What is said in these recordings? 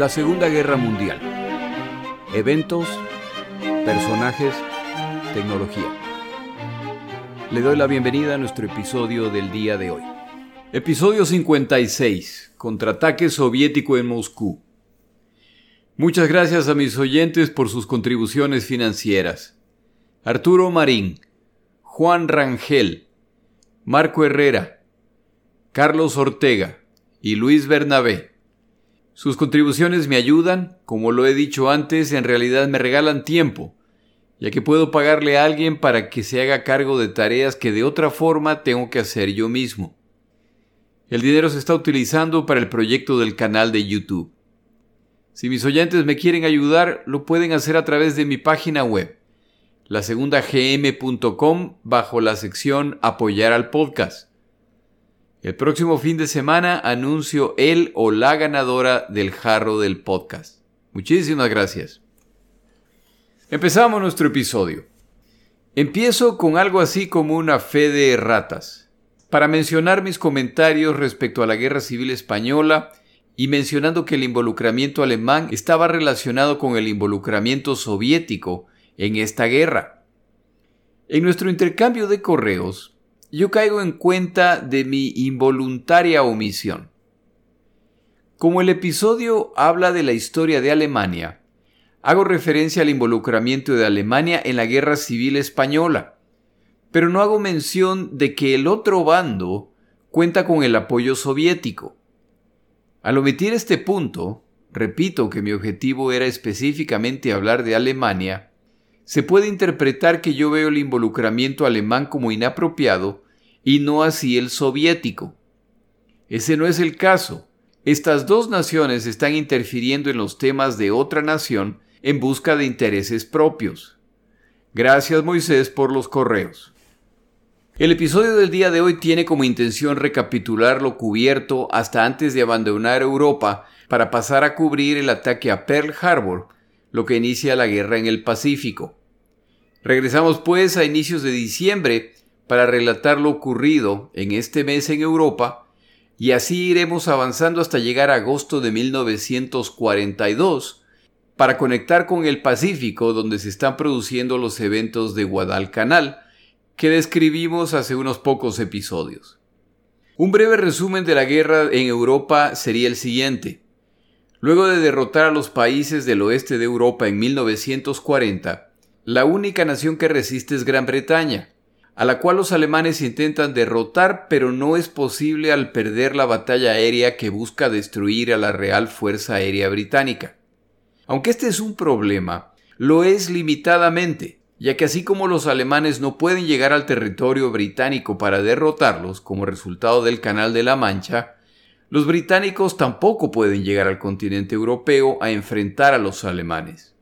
La Segunda Guerra Mundial. Eventos, personajes, tecnología. Le doy la bienvenida a nuestro episodio del día de hoy. Episodio 56. Contraataque soviético en Moscú. Muchas gracias a mis oyentes por sus contribuciones financieras. Arturo Marín, Juan Rangel, Marco Herrera, Carlos Ortega y Luis Bernabé. Sus contribuciones me ayudan, como lo he dicho antes, en realidad me regalan tiempo, ya que puedo pagarle a alguien para que se haga cargo de tareas que de otra forma tengo que hacer yo mismo. El dinero se está utilizando para el proyecto del canal de YouTube. Si mis oyentes me quieren ayudar, lo pueden hacer a través de mi página web, lasegundagm.com, bajo la sección Apoyar al podcast. El próximo fin de semana anuncio el o la ganadora del jarro del podcast. Muchísimas gracias. Empezamos nuestro episodio. Empiezo con algo así como una fe de ratas, para mencionar mis comentarios respecto a la Guerra Civil Española y mencionando que el involucramiento alemán estaba relacionado con el involucramiento soviético en esta guerra. En nuestro intercambio de correos, yo caigo en cuenta de mi involuntaria omisión. Como el episodio habla de la historia de Alemania, hago referencia al involucramiento de Alemania en la Guerra Civil Española, pero no hago mención de que el otro bando cuenta con el apoyo soviético. Al omitir este punto, repito que mi objetivo era específicamente hablar de Alemania, se puede interpretar que yo veo el involucramiento alemán como inapropiado y no así el soviético. Ese no es el caso. Estas dos naciones están interfiriendo en los temas de otra nación en busca de intereses propios. Gracias Moisés por los correos. El episodio del día de hoy tiene como intención recapitular lo cubierto hasta antes de abandonar Europa para pasar a cubrir el ataque a Pearl Harbor, lo que inicia la guerra en el Pacífico. Regresamos pues a inicios de diciembre para relatar lo ocurrido en este mes en Europa y así iremos avanzando hasta llegar a agosto de 1942 para conectar con el Pacífico donde se están produciendo los eventos de Guadalcanal que describimos hace unos pocos episodios. Un breve resumen de la guerra en Europa sería el siguiente. Luego de derrotar a los países del oeste de Europa en 1940, la única nación que resiste es Gran Bretaña, a la cual los alemanes intentan derrotar, pero no es posible al perder la batalla aérea que busca destruir a la Real Fuerza Aérea Británica. Aunque este es un problema, lo es limitadamente, ya que así como los alemanes no pueden llegar al territorio británico para derrotarlos como resultado del Canal de la Mancha, los británicos tampoco pueden llegar al continente europeo a enfrentar a los alemanes.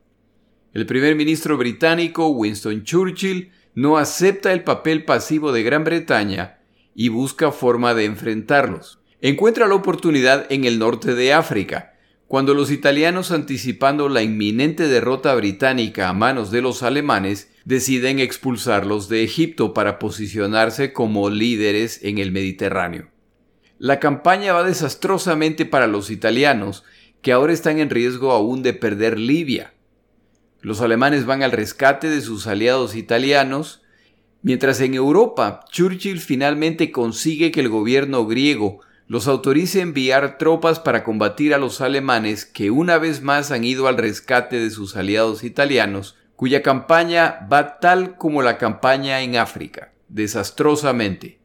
El primer ministro británico Winston Churchill no acepta el papel pasivo de Gran Bretaña y busca forma de enfrentarlos. Encuentra la oportunidad en el norte de África, cuando los italianos anticipando la inminente derrota británica a manos de los alemanes deciden expulsarlos de Egipto para posicionarse como líderes en el Mediterráneo. La campaña va desastrosamente para los italianos, que ahora están en riesgo aún de perder Libia, los alemanes van al rescate de sus aliados italianos, mientras en Europa Churchill finalmente consigue que el gobierno griego los autorice a enviar tropas para combatir a los alemanes que una vez más han ido al rescate de sus aliados italianos, cuya campaña va tal como la campaña en África, desastrosamente.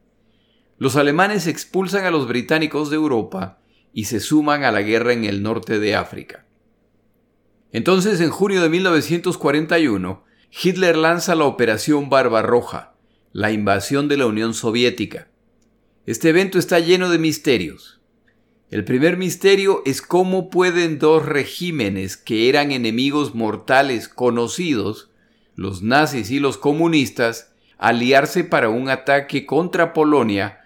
Los alemanes expulsan a los británicos de Europa y se suman a la guerra en el norte de África. Entonces, en junio de 1941, Hitler lanza la Operación Barbarroja, la invasión de la Unión Soviética. Este evento está lleno de misterios. El primer misterio es cómo pueden dos regímenes que eran enemigos mortales conocidos, los nazis y los comunistas, aliarse para un ataque contra Polonia,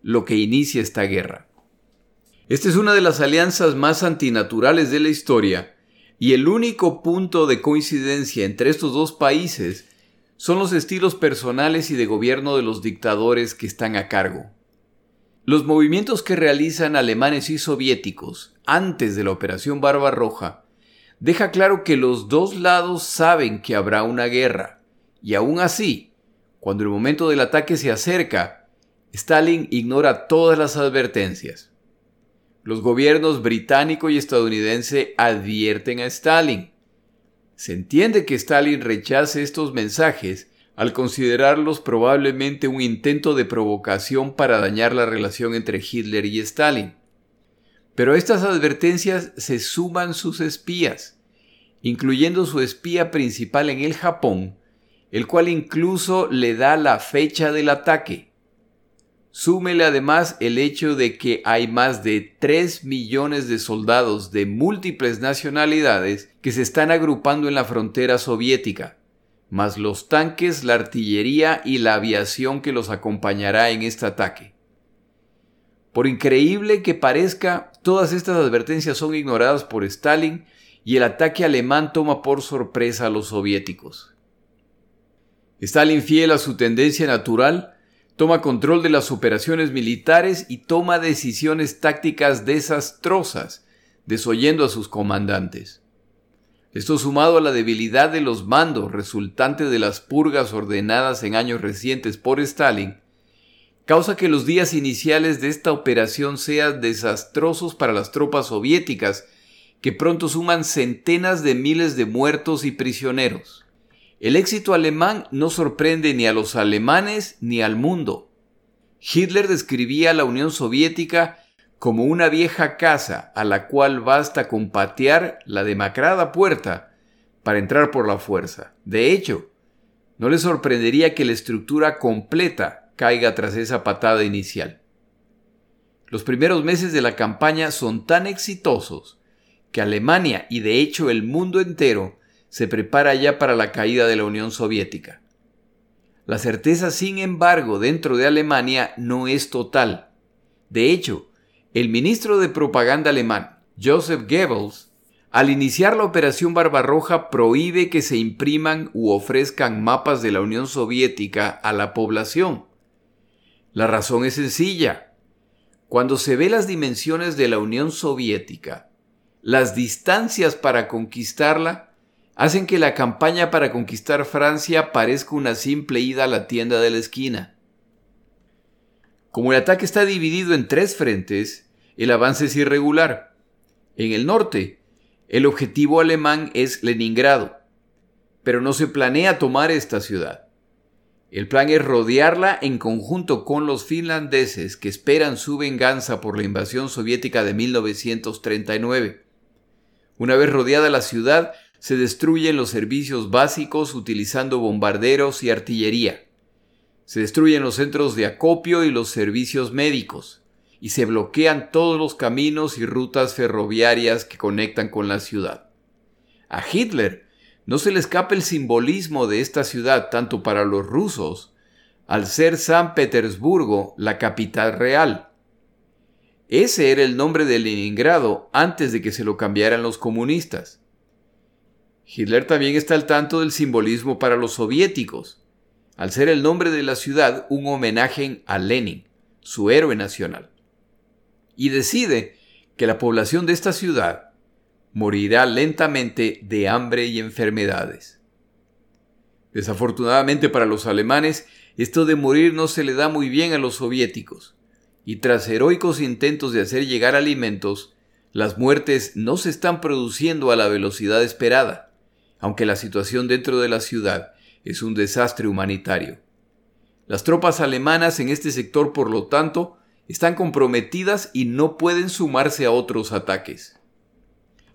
lo que inicia esta guerra. Esta es una de las alianzas más antinaturales de la historia y el único punto de coincidencia entre estos dos países son los estilos personales y de gobierno de los dictadores que están a cargo. Los movimientos que realizan alemanes y soviéticos antes de la Operación Barbarroja deja claro que los dos lados saben que habrá una guerra, y aún así, cuando el momento del ataque se acerca, Stalin ignora todas las advertencias. Los gobiernos británico y estadounidense advierten a Stalin. Se entiende que Stalin rechace estos mensajes al considerarlos probablemente un intento de provocación para dañar la relación entre Hitler y Stalin. Pero a estas advertencias se suman sus espías, incluyendo su espía principal en el Japón, el cual incluso le da la fecha del ataque. Súmele además el hecho de que hay más de 3 millones de soldados de múltiples nacionalidades que se están agrupando en la frontera soviética más los tanques, la artillería y la aviación que los acompañará en este ataque. Por increíble que parezca, todas estas advertencias son ignoradas por Stalin y el ataque alemán toma por sorpresa a los soviéticos. Stalin, fiel a su tendencia natural, toma control de las operaciones militares y toma decisiones tácticas desastrosas, desoyendo a sus comandantes. Esto sumado a la debilidad de los mandos resultante de las purgas ordenadas en años recientes por Stalin, causa que los días iniciales de esta operación sean desastrosos para las tropas soviéticas, que pronto suman centenas de miles de muertos y prisioneros. El éxito alemán no sorprende ni a los alemanes ni al mundo. Hitler describía a la Unión Soviética como una vieja casa a la cual basta con patear la demacrada puerta para entrar por la fuerza. De hecho, no le sorprendería que la estructura completa caiga tras esa patada inicial. Los primeros meses de la campaña son tan exitosos que Alemania y de hecho el mundo entero se prepara ya para la caída de la Unión Soviética. La certeza, sin embargo, dentro de Alemania no es total. De hecho, el ministro de propaganda alemán, Joseph Goebbels, al iniciar la operación Barbarroja prohíbe que se impriman u ofrezcan mapas de la Unión Soviética a la población. La razón es sencilla. Cuando se ve las dimensiones de la Unión Soviética, las distancias para conquistarla hacen que la campaña para conquistar Francia parezca una simple ida a la tienda de la esquina. Como el ataque está dividido en tres frentes, el avance es irregular. En el norte, el objetivo alemán es Leningrado, pero no se planea tomar esta ciudad. El plan es rodearla en conjunto con los finlandeses que esperan su venganza por la invasión soviética de 1939. Una vez rodeada la ciudad, se destruyen los servicios básicos utilizando bombarderos y artillería. Se destruyen los centros de acopio y los servicios médicos, y se bloquean todos los caminos y rutas ferroviarias que conectan con la ciudad. A Hitler no se le escapa el simbolismo de esta ciudad tanto para los rusos, al ser San Petersburgo la capital real. Ese era el nombre de Leningrado antes de que se lo cambiaran los comunistas. Hitler también está al tanto del simbolismo para los soviéticos, al ser el nombre de la ciudad un homenaje a Lenin, su héroe nacional. Y decide que la población de esta ciudad morirá lentamente de hambre y enfermedades. Desafortunadamente para los alemanes, esto de morir no se le da muy bien a los soviéticos, y tras heroicos intentos de hacer llegar alimentos, las muertes no se están produciendo a la velocidad esperada, aunque la situación dentro de la ciudad es un desastre humanitario. Las tropas alemanas en este sector, por lo tanto, están comprometidas y no pueden sumarse a otros ataques.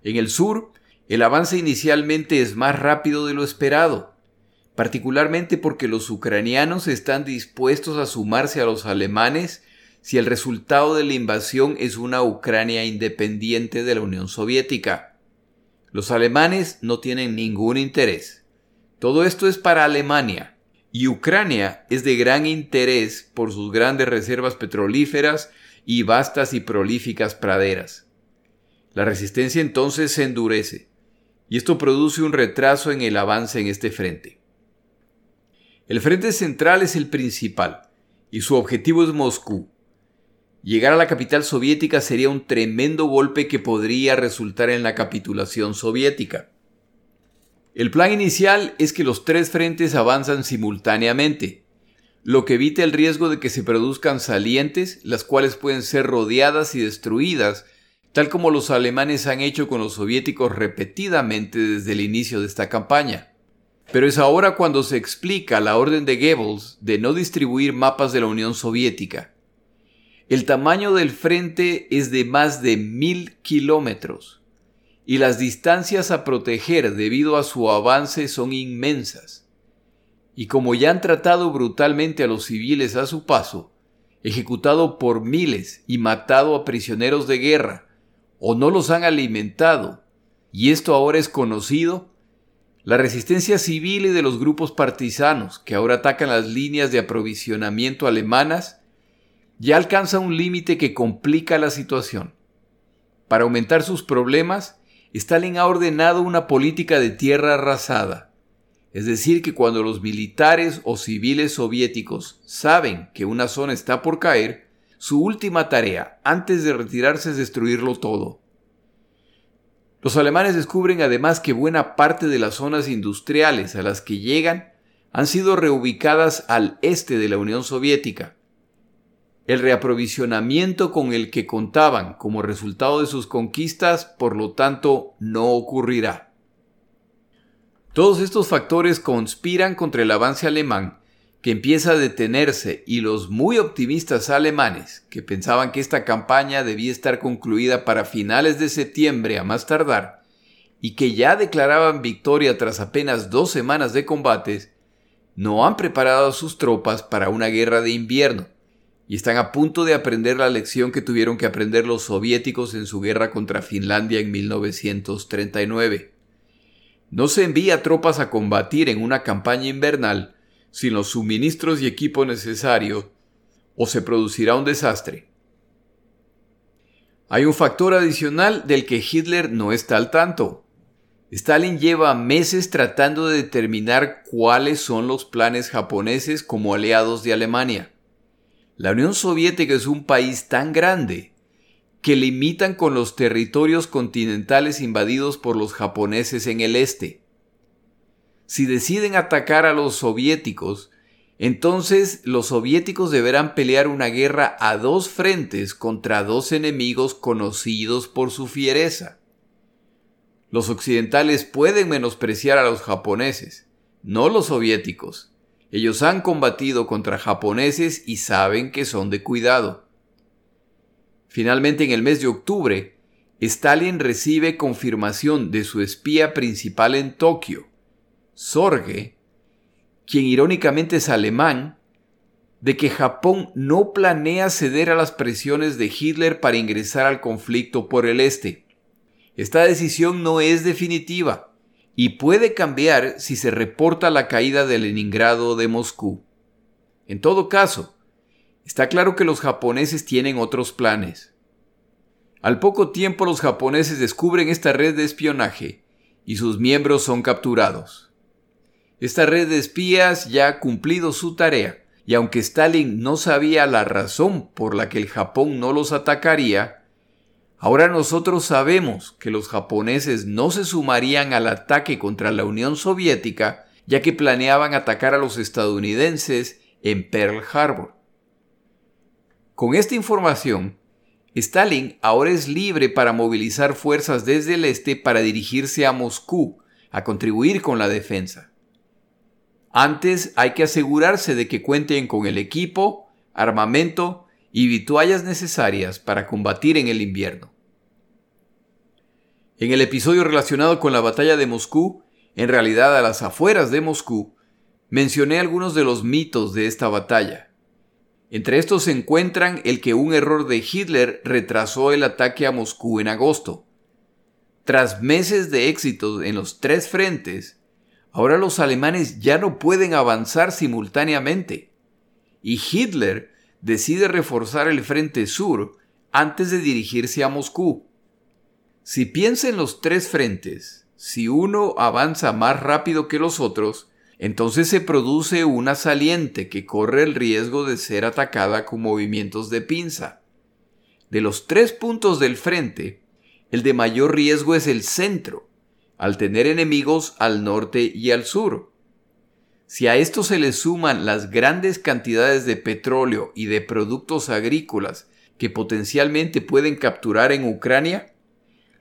En el sur, el avance inicialmente es más rápido de lo esperado, particularmente porque los ucranianos están dispuestos a sumarse a los alemanes si el resultado de la invasión es una Ucrania independiente de la Unión Soviética. Los alemanes no tienen ningún interés. Todo esto es para Alemania, y Ucrania es de gran interés por sus grandes reservas petrolíferas y vastas y prolíficas praderas. La resistencia entonces se endurece, y esto produce un retraso en el avance en este frente. El frente central es el principal, y su objetivo es Moscú. Llegar a la capital soviética sería un tremendo golpe que podría resultar en la capitulación soviética. El plan inicial es que los tres frentes avanzan simultáneamente, lo que evita el riesgo de que se produzcan salientes, las cuales pueden ser rodeadas y destruidas, tal como los alemanes han hecho con los soviéticos repetidamente desde el inicio de esta campaña. Pero es ahora cuando se explica la orden de Goebbels de no distribuir mapas de la Unión Soviética. El tamaño del frente es de más de mil kilómetros y las distancias a proteger debido a su avance son inmensas. Y como ya han tratado brutalmente a los civiles a su paso, ejecutado por miles y matado a prisioneros de guerra, o no los han alimentado, y esto ahora es conocido, la resistencia civil y de los grupos partisanos que ahora atacan las líneas de aprovisionamiento alemanas ya alcanza un límite que complica la situación. Para aumentar sus problemas, Stalin ha ordenado una política de tierra arrasada. Es decir, que cuando los militares o civiles soviéticos saben que una zona está por caer, su última tarea antes de retirarse es destruirlo todo. Los alemanes descubren además que buena parte de las zonas industriales a las que llegan han sido reubicadas al este de la Unión Soviética, el reaprovisionamiento con el que contaban como resultado de sus conquistas, por lo tanto, no ocurrirá. Todos estos factores conspiran contra el avance alemán, que empieza a detenerse, y los muy optimistas alemanes, que pensaban que esta campaña debía estar concluida para finales de septiembre a más tardar, y que ya declaraban victoria tras apenas dos semanas de combates, no han preparado a sus tropas para una guerra de invierno, y están a punto de aprender la lección que tuvieron que aprender los soviéticos en su guerra contra Finlandia en 1939. No se envía tropas a combatir en una campaña invernal sin los suministros y equipo necesario o se producirá un desastre. Hay un factor adicional del que Hitler no está al tanto. Stalin lleva meses tratando de determinar cuáles son los planes japoneses como aliados de Alemania. La Unión Soviética es un país tan grande que limitan con los territorios continentales invadidos por los japoneses en el este. Si deciden atacar a los soviéticos, entonces los soviéticos deberán pelear una guerra a dos frentes contra dos enemigos conocidos por su fiereza. Los occidentales pueden menospreciar a los japoneses, no los soviéticos. Ellos han combatido contra japoneses y saben que son de cuidado. Finalmente, en el mes de octubre, Stalin recibe confirmación de su espía principal en Tokio, Sorge, quien irónicamente es alemán, de que Japón no planea ceder a las presiones de Hitler para ingresar al conflicto por el este. Esta decisión no es definitiva y puede cambiar si se reporta la caída de Leningrado de Moscú. En todo caso, está claro que los japoneses tienen otros planes. Al poco tiempo los japoneses descubren esta red de espionaje y sus miembros son capturados. Esta red de espías ya ha cumplido su tarea, y aunque Stalin no sabía la razón por la que el Japón no los atacaría, Ahora nosotros sabemos que los japoneses no se sumarían al ataque contra la Unión Soviética, ya que planeaban atacar a los estadounidenses en Pearl Harbor. Con esta información, Stalin ahora es libre para movilizar fuerzas desde el este para dirigirse a Moscú, a contribuir con la defensa. Antes hay que asegurarse de que cuenten con el equipo, armamento y vituallas necesarias para combatir en el invierno. En el episodio relacionado con la batalla de Moscú, en realidad a las afueras de Moscú, mencioné algunos de los mitos de esta batalla. Entre estos se encuentran el que un error de Hitler retrasó el ataque a Moscú en agosto. Tras meses de éxito en los tres frentes, ahora los alemanes ya no pueden avanzar simultáneamente. Y Hitler decide reforzar el frente sur antes de dirigirse a Moscú. Si piensa en los tres frentes, si uno avanza más rápido que los otros, entonces se produce una saliente que corre el riesgo de ser atacada con movimientos de pinza. De los tres puntos del frente, el de mayor riesgo es el centro, al tener enemigos al norte y al sur. Si a esto se le suman las grandes cantidades de petróleo y de productos agrícolas que potencialmente pueden capturar en Ucrania,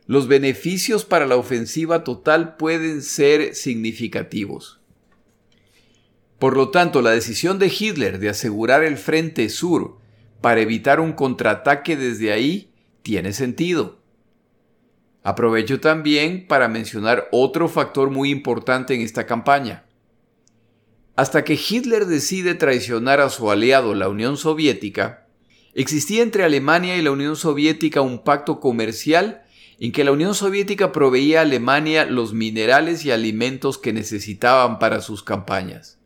los beneficios para la ofensiva total pueden ser significativos. Por lo tanto, la decisión de Hitler de asegurar el frente sur para evitar un contraataque desde ahí tiene sentido. Aprovecho también para mencionar otro factor muy importante en esta campaña. Hasta que Hitler decide traicionar a su aliado, la Unión Soviética, existía entre Alemania y la Unión Soviética un pacto comercial en que la Unión Soviética proveía a Alemania los minerales y alimentos que necesitaban para sus campañas.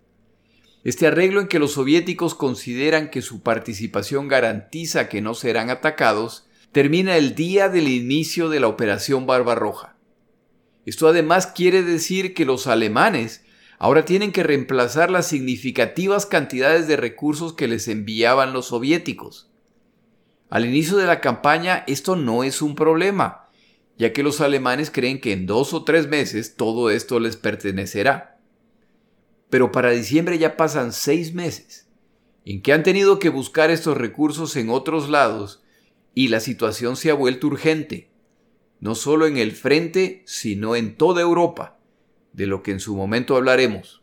Este arreglo en que los soviéticos consideran que su participación garantiza que no serán atacados termina el día del inicio de la Operación Barbarroja. Esto además quiere decir que los alemanes ahora tienen que reemplazar las significativas cantidades de recursos que les enviaban los soviéticos. Al inicio de la campaña esto no es un problema, ya que los alemanes creen que en dos o tres meses todo esto les pertenecerá. Pero para diciembre ya pasan seis meses, en que han tenido que buscar estos recursos en otros lados y la situación se ha vuelto urgente, no solo en el frente, sino en toda Europa, de lo que en su momento hablaremos.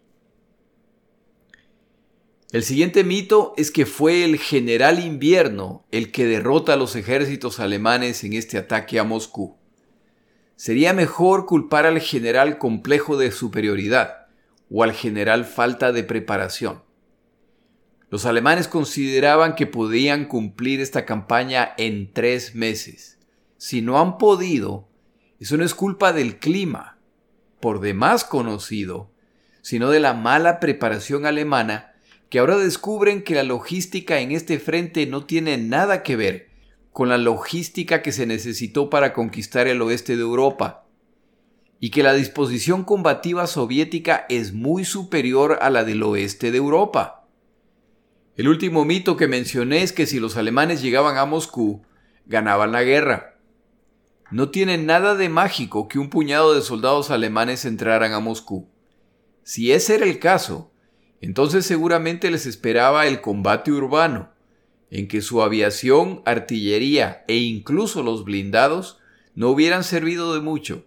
El siguiente mito es que fue el general invierno el que derrota a los ejércitos alemanes en este ataque a Moscú. Sería mejor culpar al general complejo de superioridad o al general falta de preparación. Los alemanes consideraban que podían cumplir esta campaña en tres meses. Si no han podido, eso no es culpa del clima, por demás conocido, sino de la mala preparación alemana, que ahora descubren que la logística en este frente no tiene nada que ver con la logística que se necesitó para conquistar el oeste de Europa, y que la disposición combativa soviética es muy superior a la del oeste de Europa. El último mito que mencioné es que si los alemanes llegaban a Moscú, ganaban la guerra. No tiene nada de mágico que un puñado de soldados alemanes entraran a Moscú. Si ese era el caso, entonces seguramente les esperaba el combate urbano, en que su aviación, artillería e incluso los blindados no hubieran servido de mucho.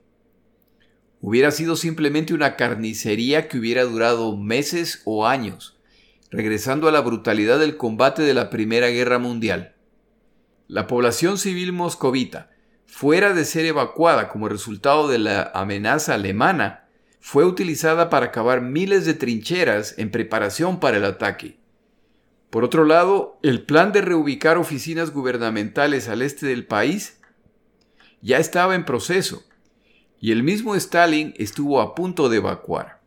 Hubiera sido simplemente una carnicería que hubiera durado meses o años, regresando a la brutalidad del combate de la Primera Guerra Mundial. La población civil moscovita, fuera de ser evacuada como resultado de la amenaza alemana, fue utilizada para cavar miles de trincheras en preparación para el ataque. Por otro lado, el plan de reubicar oficinas gubernamentales al este del país ya estaba en proceso, y el mismo Stalin estuvo a punto de evacuar.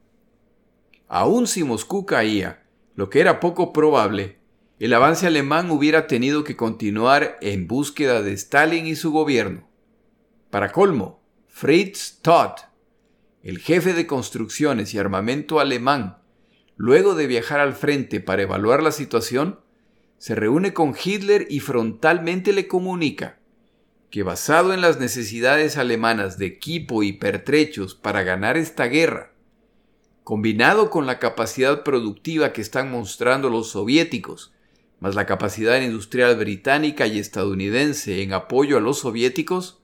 Aun si Moscú caía, lo que era poco probable, el avance alemán hubiera tenido que continuar en búsqueda de Stalin y su gobierno. Para colmo, Fritz Todt, el jefe de construcciones y armamento alemán, luego de viajar al frente para evaluar la situación, se reúne con Hitler y frontalmente le comunica que basado en las necesidades alemanas de equipo y pertrechos para ganar esta guerra, combinado con la capacidad productiva que están mostrando los soviéticos, más la capacidad industrial británica y estadounidense en apoyo a los soviéticos,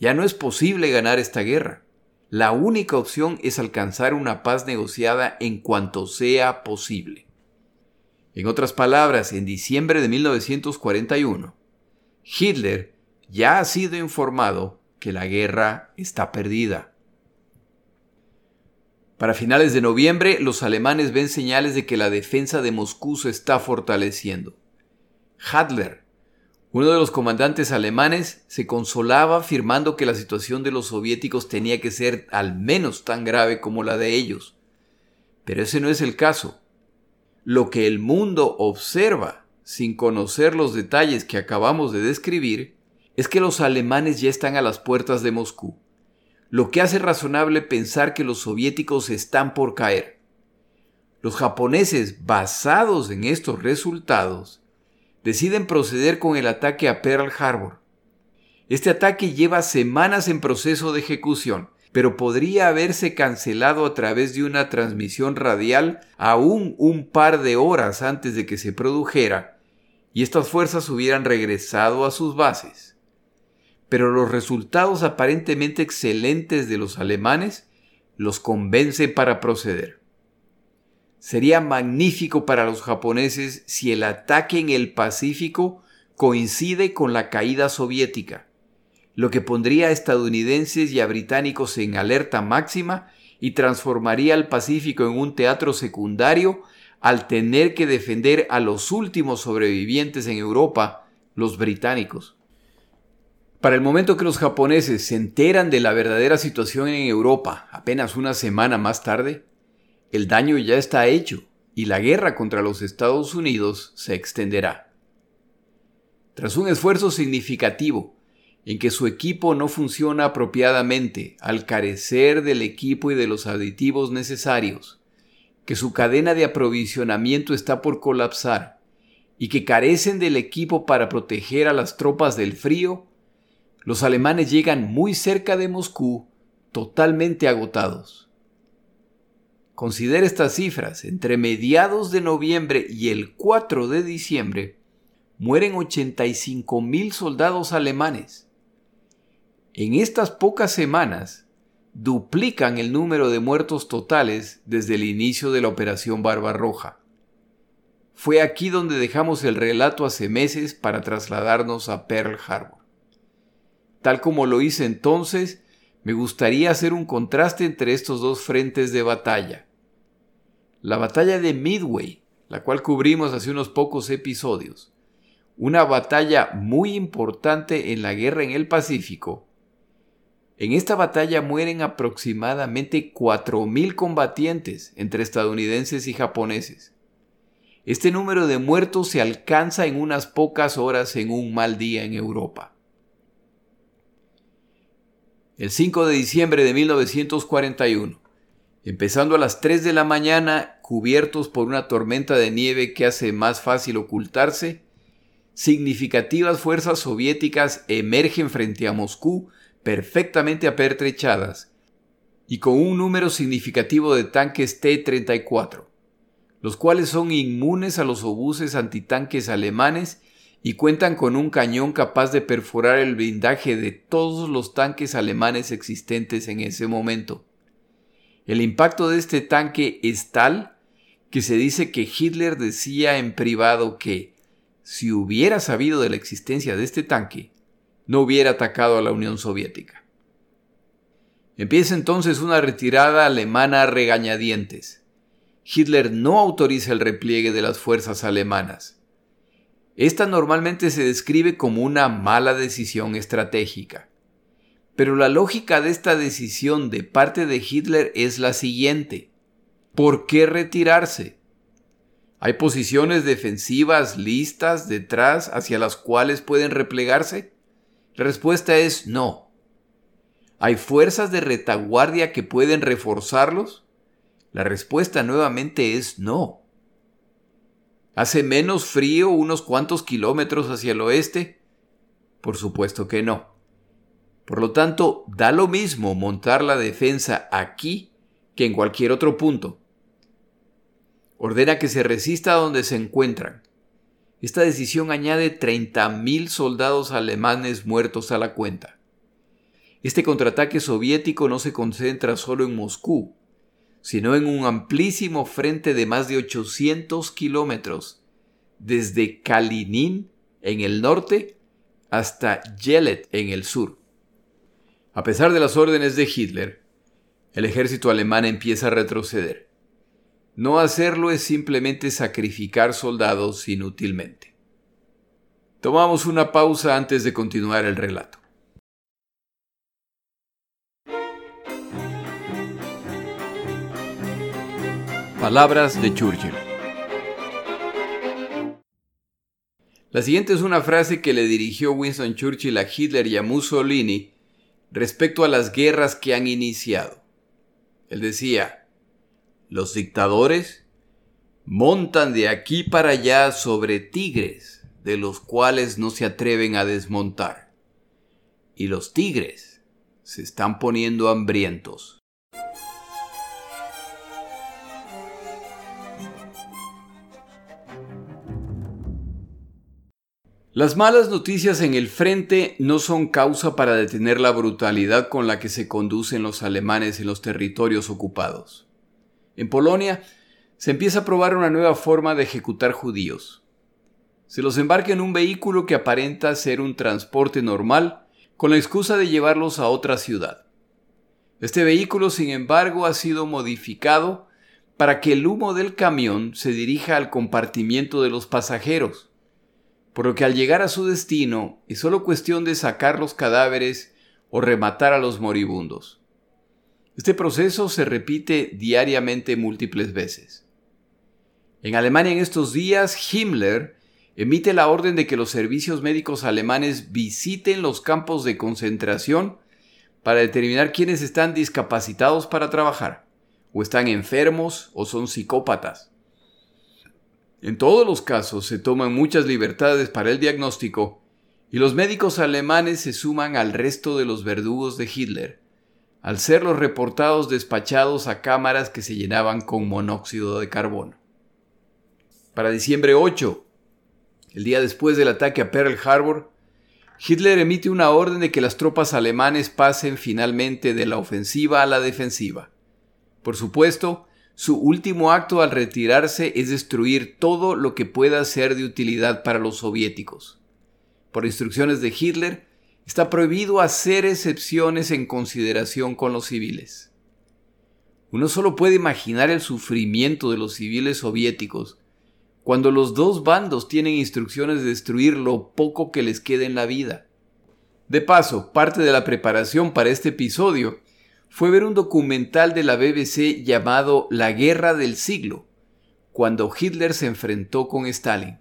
ya no es posible ganar esta guerra. La única opción es alcanzar una paz negociada en cuanto sea posible. En otras palabras, en diciembre de 1941, Hitler ya ha sido informado que la guerra está perdida. Para finales de noviembre, los alemanes ven señales de que la defensa de Moscú se está fortaleciendo. Hadler, uno de los comandantes alemanes, se consolaba afirmando que la situación de los soviéticos tenía que ser al menos tan grave como la de ellos. Pero ese no es el caso. Lo que el mundo observa, sin conocer los detalles que acabamos de describir, es que los alemanes ya están a las puertas de Moscú lo que hace razonable pensar que los soviéticos están por caer. Los japoneses, basados en estos resultados, deciden proceder con el ataque a Pearl Harbor. Este ataque lleva semanas en proceso de ejecución, pero podría haberse cancelado a través de una transmisión radial aún un par de horas antes de que se produjera, y estas fuerzas hubieran regresado a sus bases. Pero los resultados aparentemente excelentes de los alemanes los convencen para proceder. Sería magnífico para los japoneses si el ataque en el Pacífico coincide con la caída soviética, lo que pondría a estadounidenses y a británicos en alerta máxima y transformaría al Pacífico en un teatro secundario al tener que defender a los últimos sobrevivientes en Europa, los británicos. Para el momento que los japoneses se enteran de la verdadera situación en Europa, apenas una semana más tarde, el daño ya está hecho y la guerra contra los Estados Unidos se extenderá. Tras un esfuerzo significativo en que su equipo no funciona apropiadamente al carecer del equipo y de los aditivos necesarios, que su cadena de aprovisionamiento está por colapsar y que carecen del equipo para proteger a las tropas del frío, los alemanes llegan muy cerca de Moscú totalmente agotados. Considera estas cifras. Entre mediados de noviembre y el 4 de diciembre mueren 85 mil soldados alemanes. En estas pocas semanas duplican el número de muertos totales desde el inicio de la Operación Barbarroja. Fue aquí donde dejamos el relato hace meses para trasladarnos a Pearl Harbor. Tal como lo hice entonces, me gustaría hacer un contraste entre estos dos frentes de batalla la batalla de Midway, la cual cubrimos hace unos pocos episodios, una batalla muy importante en la guerra en el Pacífico. En esta batalla mueren aproximadamente 4.000 combatientes entre estadounidenses y japoneses. Este número de muertos se alcanza en unas pocas horas en un mal día en Europa. El 5 de diciembre de 1941, empezando a las 3 de la mañana, cubiertos por una tormenta de nieve que hace más fácil ocultarse, significativas fuerzas soviéticas emergen frente a Moscú perfectamente apertrechadas y con un número significativo de tanques T-34, los cuales son inmunes a los obuses antitanques alemanes y cuentan con un cañón capaz de perforar el blindaje de todos los tanques alemanes existentes en ese momento. El impacto de este tanque es tal que se dice que Hitler decía en privado que si hubiera sabido de la existencia de este tanque, no hubiera atacado a la Unión Soviética. Empieza entonces una retirada alemana a regañadientes. Hitler no autoriza el repliegue de las fuerzas alemanas. Esta normalmente se describe como una mala decisión estratégica. Pero la lógica de esta decisión de parte de Hitler es la siguiente. ¿Por qué retirarse? ¿Hay posiciones defensivas listas detrás hacia las cuales pueden replegarse? La respuesta es no. ¿Hay fuerzas de retaguardia que pueden reforzarlos? La respuesta nuevamente es no. ¿Hace menos frío unos cuantos kilómetros hacia el oeste? Por supuesto que no. Por lo tanto, da lo mismo montar la defensa aquí que en cualquier otro punto. Ordena que se resista donde se encuentran. Esta decisión añade 30.000 soldados alemanes muertos a la cuenta. Este contraataque soviético no se concentra solo en Moscú, sino en un amplísimo frente de más de 800 kilómetros, desde Kalinin en el norte hasta Yelet en el sur. A pesar de las órdenes de Hitler, el ejército alemán empieza a retroceder. No hacerlo es simplemente sacrificar soldados inútilmente. Tomamos una pausa antes de continuar el relato. Palabras de Churchill. La siguiente es una frase que le dirigió Winston Churchill a Hitler y a Mussolini respecto a las guerras que han iniciado. Él decía, los dictadores montan de aquí para allá sobre tigres de los cuales no se atreven a desmontar. Y los tigres se están poniendo hambrientos. Las malas noticias en el frente no son causa para detener la brutalidad con la que se conducen los alemanes en los territorios ocupados. En Polonia se empieza a probar una nueva forma de ejecutar judíos. Se los embarca en un vehículo que aparenta ser un transporte normal con la excusa de llevarlos a otra ciudad. Este vehículo, sin embargo, ha sido modificado para que el humo del camión se dirija al compartimiento de los pasajeros por lo que al llegar a su destino es solo cuestión de sacar los cadáveres o rematar a los moribundos. Este proceso se repite diariamente múltiples veces. En Alemania en estos días, Himmler emite la orden de que los servicios médicos alemanes visiten los campos de concentración para determinar quiénes están discapacitados para trabajar, o están enfermos o son psicópatas. En todos los casos se toman muchas libertades para el diagnóstico y los médicos alemanes se suman al resto de los verdugos de Hitler, al ser los reportados despachados a cámaras que se llenaban con monóxido de carbono. Para diciembre 8, el día después del ataque a Pearl Harbor, Hitler emite una orden de que las tropas alemanes pasen finalmente de la ofensiva a la defensiva. Por supuesto, su último acto al retirarse es destruir todo lo que pueda ser de utilidad para los soviéticos. Por instrucciones de Hitler, está prohibido hacer excepciones en consideración con los civiles. Uno solo puede imaginar el sufrimiento de los civiles soviéticos cuando los dos bandos tienen instrucciones de destruir lo poco que les quede en la vida. De paso, parte de la preparación para este episodio fue ver un documental de la BBC llamado La Guerra del Siglo, cuando Hitler se enfrentó con Stalin.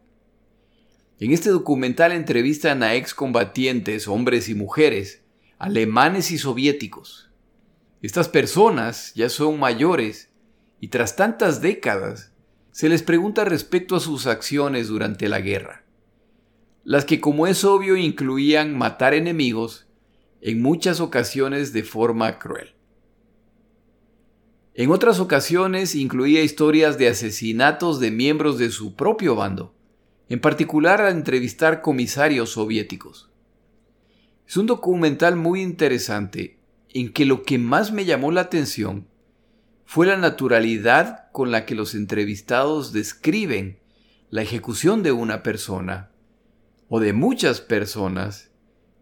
En este documental entrevistan a excombatientes, hombres y mujeres, alemanes y soviéticos. Estas personas ya son mayores y tras tantas décadas se les pregunta respecto a sus acciones durante la guerra, las que como es obvio incluían matar enemigos, en muchas ocasiones de forma cruel. En otras ocasiones incluía historias de asesinatos de miembros de su propio bando, en particular al entrevistar comisarios soviéticos. Es un documental muy interesante en que lo que más me llamó la atención fue la naturalidad con la que los entrevistados describen la ejecución de una persona o de muchas personas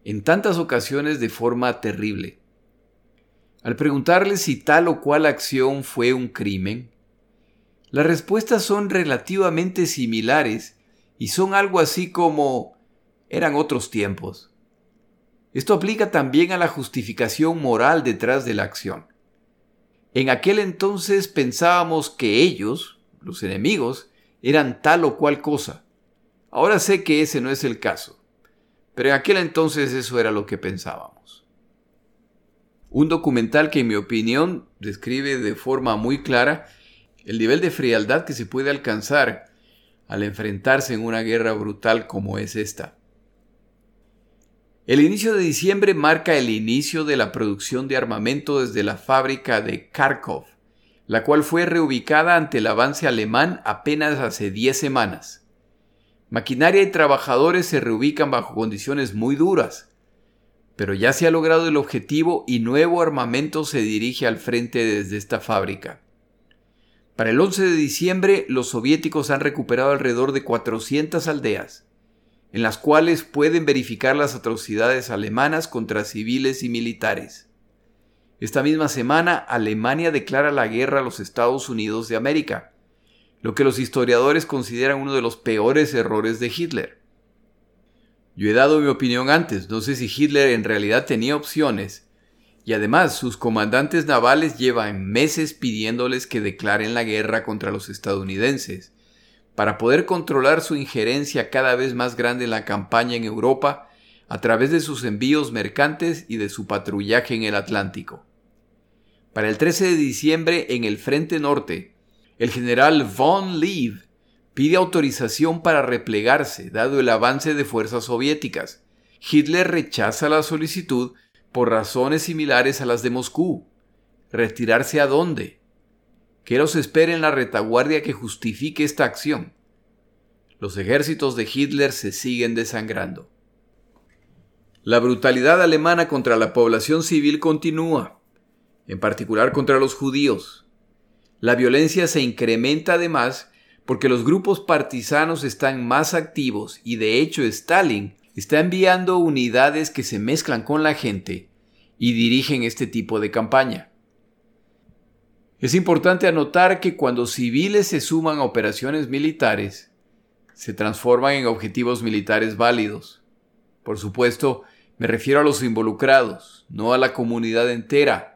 en tantas ocasiones de forma terrible. Al preguntarle si tal o cual acción fue un crimen, las respuestas son relativamente similares y son algo así como eran otros tiempos. Esto aplica también a la justificación moral detrás de la acción. En aquel entonces pensábamos que ellos, los enemigos, eran tal o cual cosa. Ahora sé que ese no es el caso, pero en aquel entonces eso era lo que pensábamos. Un documental que en mi opinión describe de forma muy clara el nivel de frialdad que se puede alcanzar al enfrentarse en una guerra brutal como es esta. El inicio de diciembre marca el inicio de la producción de armamento desde la fábrica de Kharkov, la cual fue reubicada ante el avance alemán apenas hace 10 semanas. Maquinaria y trabajadores se reubican bajo condiciones muy duras, pero ya se ha logrado el objetivo y nuevo armamento se dirige al frente desde esta fábrica. Para el 11 de diciembre, los soviéticos han recuperado alrededor de 400 aldeas, en las cuales pueden verificar las atrocidades alemanas contra civiles y militares. Esta misma semana, Alemania declara la guerra a los Estados Unidos de América, lo que los historiadores consideran uno de los peores errores de Hitler. Yo he dado mi opinión antes, no sé si Hitler en realidad tenía opciones. Y además, sus comandantes navales llevan meses pidiéndoles que declaren la guerra contra los estadounidenses, para poder controlar su injerencia cada vez más grande en la campaña en Europa a través de sus envíos mercantes y de su patrullaje en el Atlántico. Para el 13 de diciembre, en el Frente Norte, el general von Lieb pide autorización para replegarse, dado el avance de fuerzas soviéticas. Hitler rechaza la solicitud por razones similares a las de Moscú. ¿Retirarse a dónde? Que los espere en la retaguardia que justifique esta acción. Los ejércitos de Hitler se siguen desangrando. La brutalidad alemana contra la población civil continúa, en particular contra los judíos. La violencia se incrementa además porque los grupos partisanos están más activos y de hecho Stalin está enviando unidades que se mezclan con la gente y dirigen este tipo de campaña. Es importante anotar que cuando civiles se suman a operaciones militares, se transforman en objetivos militares válidos. Por supuesto, me refiero a los involucrados, no a la comunidad entera,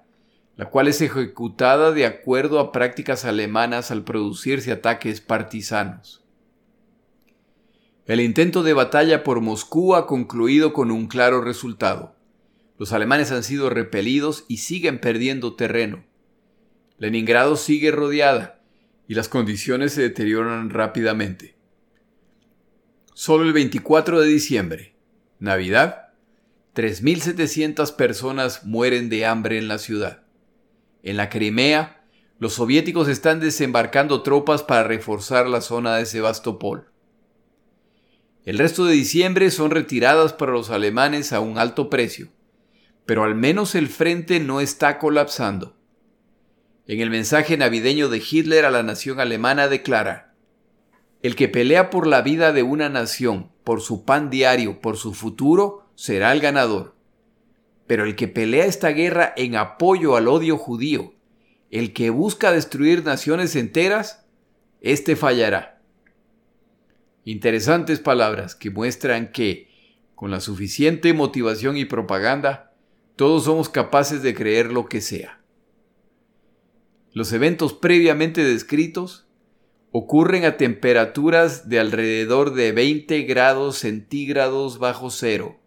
la cual es ejecutada de acuerdo a prácticas alemanas al producirse ataques partisanos. El intento de batalla por Moscú ha concluido con un claro resultado. Los alemanes han sido repelidos y siguen perdiendo terreno. Leningrado sigue rodeada y las condiciones se deterioran rápidamente. Solo el 24 de diciembre, Navidad, 3.700 personas mueren de hambre en la ciudad. En la Crimea, los soviéticos están desembarcando tropas para reforzar la zona de Sebastopol. El resto de diciembre son retiradas para los alemanes a un alto precio, pero al menos el frente no está colapsando. En el mensaje navideño de Hitler a la nación alemana declara, El que pelea por la vida de una nación, por su pan diario, por su futuro, será el ganador. Pero el que pelea esta guerra en apoyo al odio judío, el que busca destruir naciones enteras, éste fallará. Interesantes palabras que muestran que, con la suficiente motivación y propaganda, todos somos capaces de creer lo que sea. Los eventos previamente descritos ocurren a temperaturas de alrededor de 20 grados centígrados bajo cero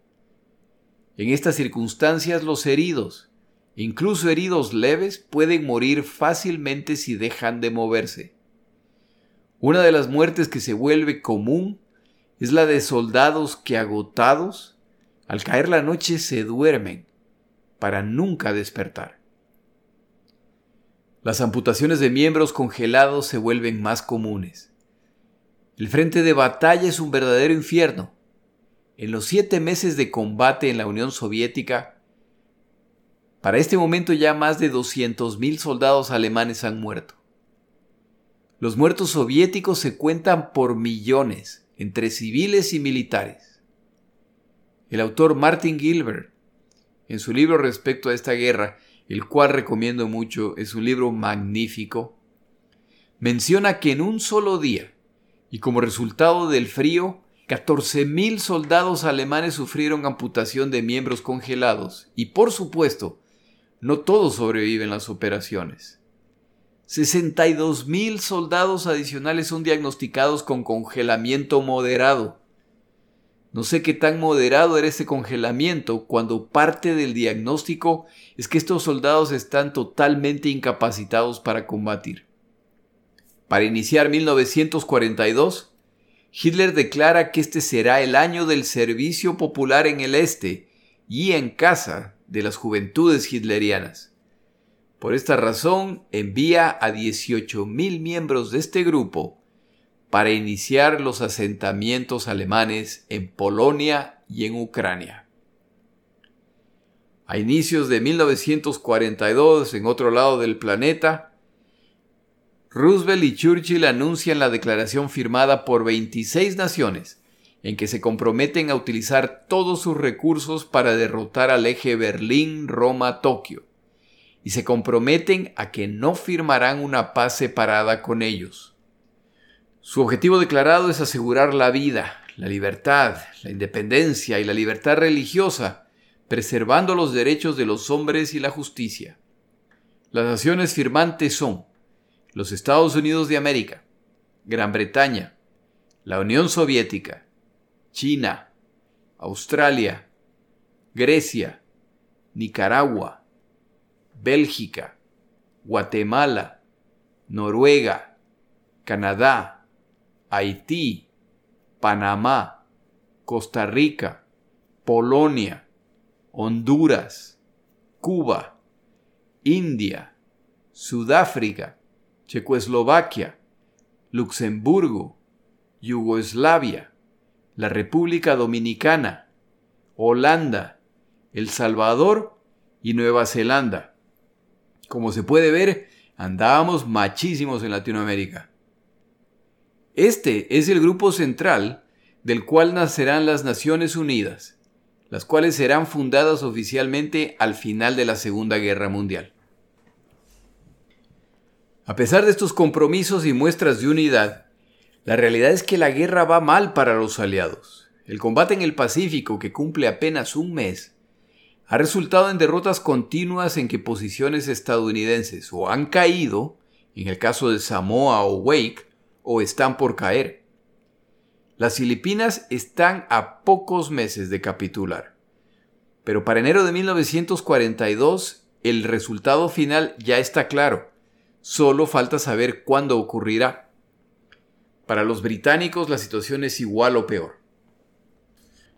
en estas circunstancias los heridos, incluso heridos leves, pueden morir fácilmente si dejan de moverse. Una de las muertes que se vuelve común es la de soldados que agotados, al caer la noche se duermen para nunca despertar. Las amputaciones de miembros congelados se vuelven más comunes. El frente de batalla es un verdadero infierno, en los siete meses de combate en la Unión Soviética, para este momento ya más de 200.000 soldados alemanes han muerto. Los muertos soviéticos se cuentan por millones, entre civiles y militares. El autor Martin Gilbert, en su libro respecto a esta guerra, el cual recomiendo mucho, es un libro magnífico, menciona que en un solo día, y como resultado del frío, 14.000 soldados alemanes sufrieron amputación de miembros congelados y por supuesto, no todos sobreviven las operaciones. 62.000 soldados adicionales son diagnosticados con congelamiento moderado. No sé qué tan moderado era ese congelamiento cuando parte del diagnóstico es que estos soldados están totalmente incapacitados para combatir. Para iniciar 1942, Hitler declara que este será el año del servicio popular en el Este y en casa de las juventudes hitlerianas. Por esta razón envía a 18.000 miembros de este grupo para iniciar los asentamientos alemanes en Polonia y en Ucrania. A inicios de 1942, en otro lado del planeta, Roosevelt y Churchill anuncian la declaración firmada por 26 naciones, en que se comprometen a utilizar todos sus recursos para derrotar al eje Berlín-Roma-Tokio, y se comprometen a que no firmarán una paz separada con ellos. Su objetivo declarado es asegurar la vida, la libertad, la independencia y la libertad religiosa, preservando los derechos de los hombres y la justicia. Las naciones firmantes son los Estados Unidos de América, Gran Bretaña, la Unión Soviética, China, Australia, Grecia, Nicaragua, Bélgica, Guatemala, Noruega, Canadá, Haití, Panamá, Costa Rica, Polonia, Honduras, Cuba, India, Sudáfrica, Checoslovaquia, Luxemburgo, Yugoslavia, la República Dominicana, Holanda, El Salvador y Nueva Zelanda. Como se puede ver, andábamos machísimos en Latinoamérica. Este es el grupo central del cual nacerán las Naciones Unidas, las cuales serán fundadas oficialmente al final de la Segunda Guerra Mundial. A pesar de estos compromisos y muestras de unidad, la realidad es que la guerra va mal para los aliados. El combate en el Pacífico, que cumple apenas un mes, ha resultado en derrotas continuas en que posiciones estadounidenses o han caído, en el caso de Samoa o Wake, o están por caer. Las Filipinas están a pocos meses de capitular. Pero para enero de 1942 el resultado final ya está claro. Solo falta saber cuándo ocurrirá. Para los británicos la situación es igual o peor.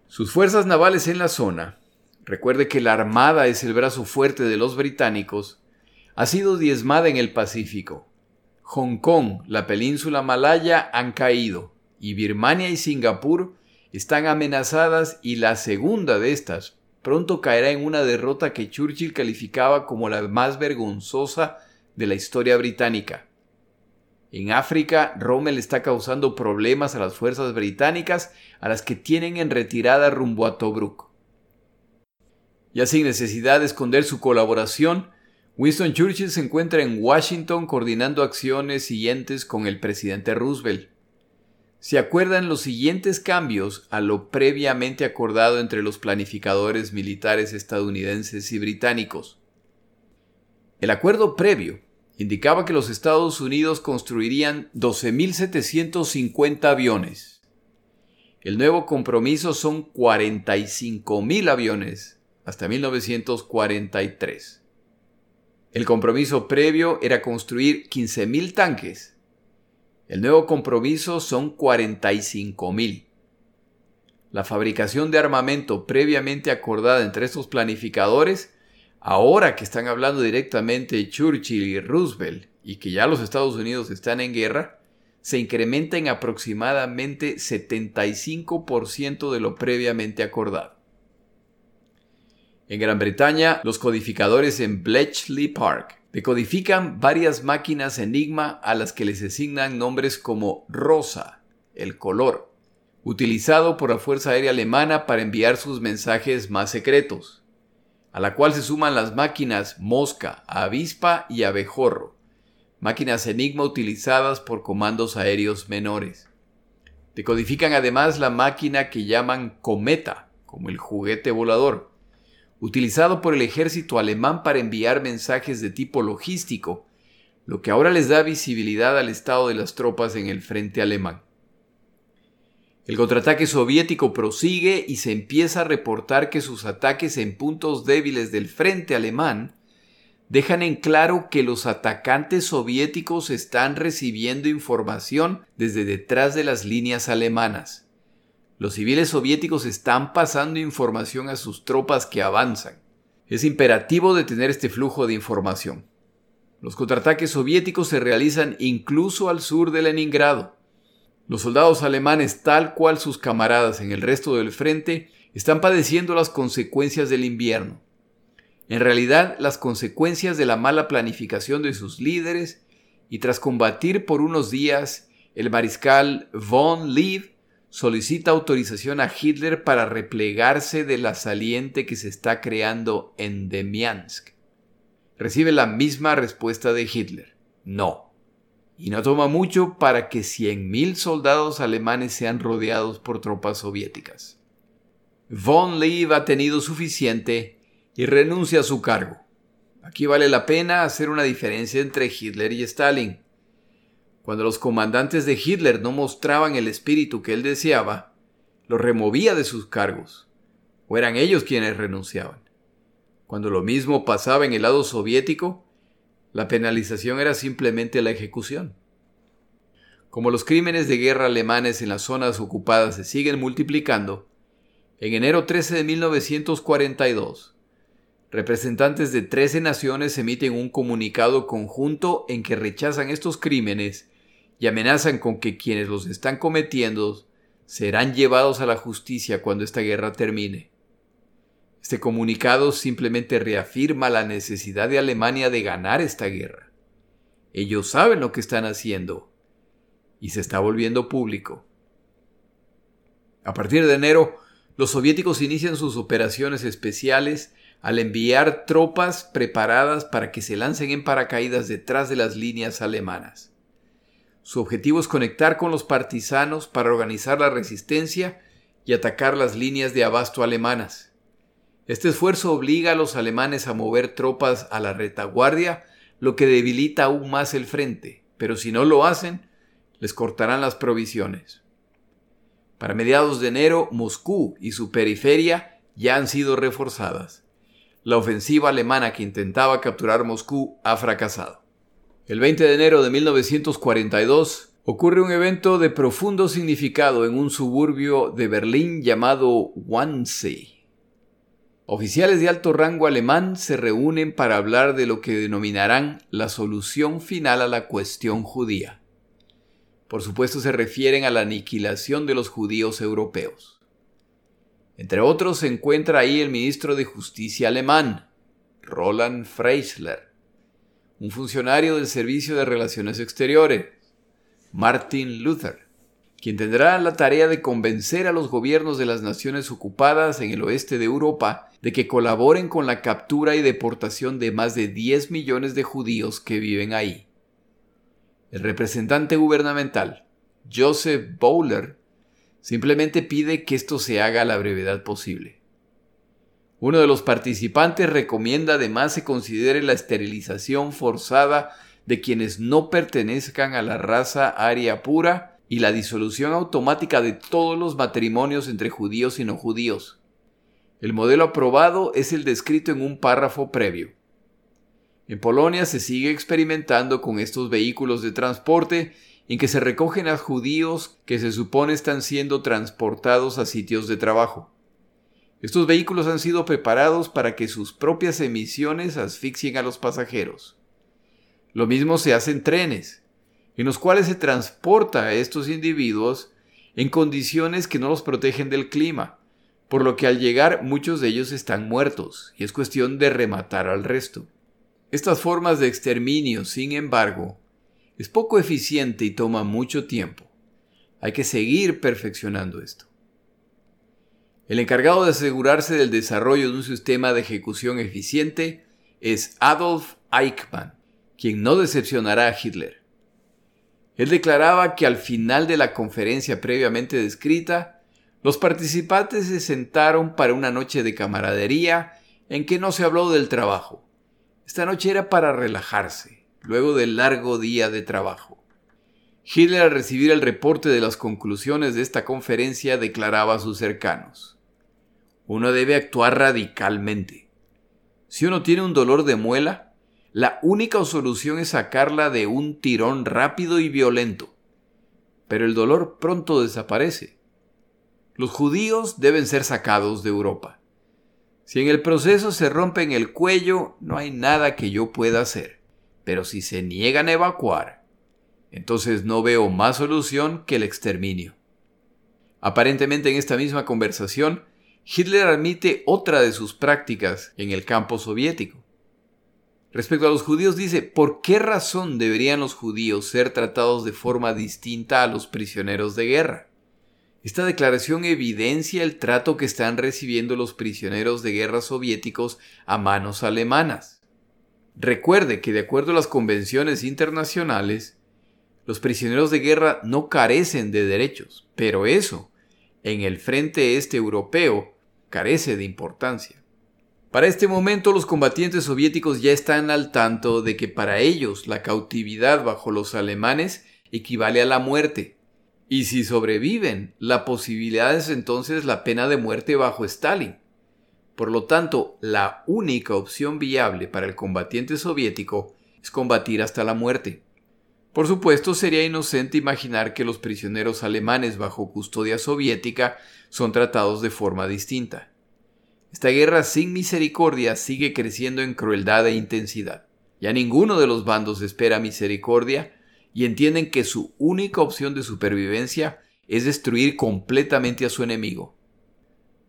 Sus fuerzas navales en la zona, recuerde que la Armada es el brazo fuerte de los británicos, ha sido diezmada en el Pacífico. Hong Kong, la península malaya han caído y Birmania y Singapur están amenazadas y la segunda de estas pronto caerá en una derrota que Churchill calificaba como la más vergonzosa de la historia británica. En África, Rommel está causando problemas a las fuerzas británicas a las que tienen en retirada rumbo a Tobruk. Ya sin necesidad de esconder su colaboración, Winston Churchill se encuentra en Washington coordinando acciones siguientes con el presidente Roosevelt. Se acuerdan los siguientes cambios a lo previamente acordado entre los planificadores militares estadounidenses y británicos. El acuerdo previo indicaba que los Estados Unidos construirían 12.750 aviones. El nuevo compromiso son 45.000 aviones hasta 1943. El compromiso previo era construir 15.000 tanques. El nuevo compromiso son 45.000. La fabricación de armamento previamente acordada entre estos planificadores Ahora que están hablando directamente Churchill y Roosevelt y que ya los Estados Unidos están en guerra, se incrementa en aproximadamente 75% de lo previamente acordado. En Gran Bretaña, los codificadores en Bletchley Park decodifican varias máquinas Enigma a las que les asignan nombres como Rosa, el color, utilizado por la Fuerza Aérea Alemana para enviar sus mensajes más secretos a la cual se suman las máquinas Mosca, Avispa y Abejorro, máquinas Enigma utilizadas por comandos aéreos menores. Decodifican además la máquina que llaman Cometa, como el juguete volador, utilizado por el ejército alemán para enviar mensajes de tipo logístico, lo que ahora les da visibilidad al estado de las tropas en el frente alemán. El contraataque soviético prosigue y se empieza a reportar que sus ataques en puntos débiles del frente alemán dejan en claro que los atacantes soviéticos están recibiendo información desde detrás de las líneas alemanas. Los civiles soviéticos están pasando información a sus tropas que avanzan. Es imperativo detener este flujo de información. Los contraataques soviéticos se realizan incluso al sur de Leningrado. Los soldados alemanes, tal cual sus camaradas en el resto del frente, están padeciendo las consecuencias del invierno. En realidad, las consecuencias de la mala planificación de sus líderes, y tras combatir por unos días, el mariscal von Lieb solicita autorización a Hitler para replegarse de la saliente que se está creando en Demiansk. Recibe la misma respuesta de Hitler, no y no toma mucho para que 100.000 soldados alemanes sean rodeados por tropas soviéticas. Von Lieb ha tenido suficiente y renuncia a su cargo. Aquí vale la pena hacer una diferencia entre Hitler y Stalin. Cuando los comandantes de Hitler no mostraban el espíritu que él deseaba, los removía de sus cargos, o eran ellos quienes renunciaban. Cuando lo mismo pasaba en el lado soviético, la penalización era simplemente la ejecución. Como los crímenes de guerra alemanes en las zonas ocupadas se siguen multiplicando, en enero 13 de 1942, representantes de 13 naciones emiten un comunicado conjunto en que rechazan estos crímenes y amenazan con que quienes los están cometiendo serán llevados a la justicia cuando esta guerra termine. Este comunicado simplemente reafirma la necesidad de Alemania de ganar esta guerra. Ellos saben lo que están haciendo y se está volviendo público. A partir de enero, los soviéticos inician sus operaciones especiales al enviar tropas preparadas para que se lancen en paracaídas detrás de las líneas alemanas. Su objetivo es conectar con los partisanos para organizar la resistencia y atacar las líneas de abasto alemanas. Este esfuerzo obliga a los alemanes a mover tropas a la retaguardia, lo que debilita aún más el frente, pero si no lo hacen, les cortarán las provisiones. Para mediados de enero, Moscú y su periferia ya han sido reforzadas. La ofensiva alemana que intentaba capturar Moscú ha fracasado. El 20 de enero de 1942 ocurre un evento de profundo significado en un suburbio de Berlín llamado Wannsee. Oficiales de alto rango alemán se reúnen para hablar de lo que denominarán la solución final a la cuestión judía. Por supuesto se refieren a la aniquilación de los judíos europeos. Entre otros se encuentra ahí el ministro de Justicia alemán, Roland Freisler, un funcionario del Servicio de Relaciones Exteriores, Martin Luther, quien tendrá la tarea de convencer a los gobiernos de las naciones ocupadas en el oeste de Europa de que colaboren con la captura y deportación de más de 10 millones de judíos que viven ahí. El representante gubernamental, Joseph Bowler, simplemente pide que esto se haga a la brevedad posible. Uno de los participantes recomienda además se considere la esterilización forzada de quienes no pertenezcan a la raza aria pura y la disolución automática de todos los matrimonios entre judíos y no judíos. El modelo aprobado es el descrito en un párrafo previo. En Polonia se sigue experimentando con estos vehículos de transporte en que se recogen a judíos que se supone están siendo transportados a sitios de trabajo. Estos vehículos han sido preparados para que sus propias emisiones asfixien a los pasajeros. Lo mismo se hace en trenes, en los cuales se transporta a estos individuos en condiciones que no los protegen del clima, por lo que al llegar muchos de ellos están muertos y es cuestión de rematar al resto. Estas formas de exterminio, sin embargo, es poco eficiente y toma mucho tiempo. Hay que seguir perfeccionando esto. El encargado de asegurarse del desarrollo de un sistema de ejecución eficiente es Adolf Eichmann, quien no decepcionará a Hitler. Él declaraba que al final de la conferencia previamente descrita, los participantes se sentaron para una noche de camaradería en que no se habló del trabajo, esta noche era para relajarse, luego del largo día de trabajo. Hitler al recibir el reporte de las conclusiones de esta conferencia declaraba a sus cercanos, uno debe actuar radicalmente. Si uno tiene un dolor de muela, la única solución es sacarla de un tirón rápido y violento. Pero el dolor pronto desaparece. Los judíos deben ser sacados de Europa. Si en el proceso se rompen el cuello, no hay nada que yo pueda hacer. Pero si se niegan a evacuar, entonces no veo más solución que el exterminio. Aparentemente en esta misma conversación, Hitler admite otra de sus prácticas en el campo soviético. Respecto a los judíos dice, ¿por qué razón deberían los judíos ser tratados de forma distinta a los prisioneros de guerra? Esta declaración evidencia el trato que están recibiendo los prisioneros de guerra soviéticos a manos alemanas. Recuerde que de acuerdo a las convenciones internacionales, los prisioneros de guerra no carecen de derechos, pero eso, en el frente este europeo, carece de importancia. Para este momento los combatientes soviéticos ya están al tanto de que para ellos la cautividad bajo los alemanes equivale a la muerte, y si sobreviven, la posibilidad es entonces la pena de muerte bajo Stalin. Por lo tanto, la única opción viable para el combatiente soviético es combatir hasta la muerte. Por supuesto, sería inocente imaginar que los prisioneros alemanes bajo custodia soviética son tratados de forma distinta. Esta guerra sin misericordia sigue creciendo en crueldad e intensidad. Ya ninguno de los bandos espera misericordia y entienden que su única opción de supervivencia es destruir completamente a su enemigo.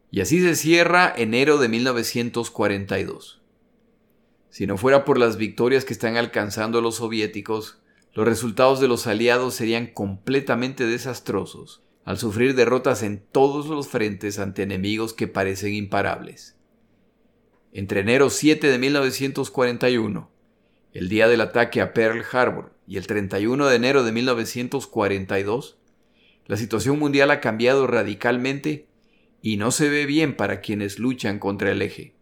Y así se cierra enero de 1942. Si no fuera por las victorias que están alcanzando los soviéticos, los resultados de los aliados serían completamente desastrosos al sufrir derrotas en todos los frentes ante enemigos que parecen imparables. Entre enero 7 de 1941, el día del ataque a Pearl Harbor, y el 31 de enero de 1942, la situación mundial ha cambiado radicalmente y no se ve bien para quienes luchan contra el eje.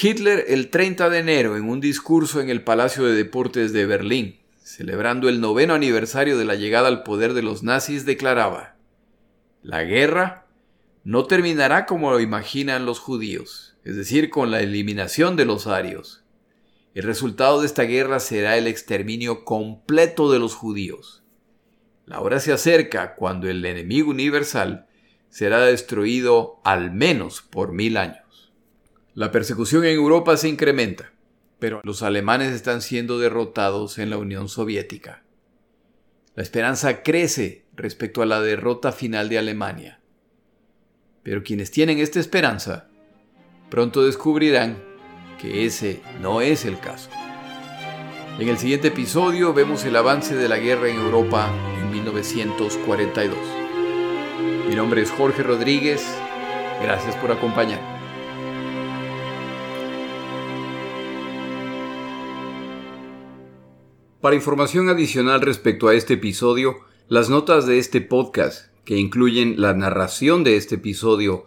Hitler el 30 de enero en un discurso en el Palacio de Deportes de Berlín celebrando el noveno aniversario de la llegada al poder de los nazis, declaraba, La guerra no terminará como lo imaginan los judíos, es decir, con la eliminación de los arios. El resultado de esta guerra será el exterminio completo de los judíos. La hora se acerca cuando el enemigo universal será destruido al menos por mil años. La persecución en Europa se incrementa pero los alemanes están siendo derrotados en la Unión Soviética. La esperanza crece respecto a la derrota final de Alemania. Pero quienes tienen esta esperanza pronto descubrirán que ese no es el caso. En el siguiente episodio vemos el avance de la guerra en Europa en 1942. Mi nombre es Jorge Rodríguez. Gracias por acompañarme. Para información adicional respecto a este episodio, las notas de este podcast, que incluyen la narración de este episodio,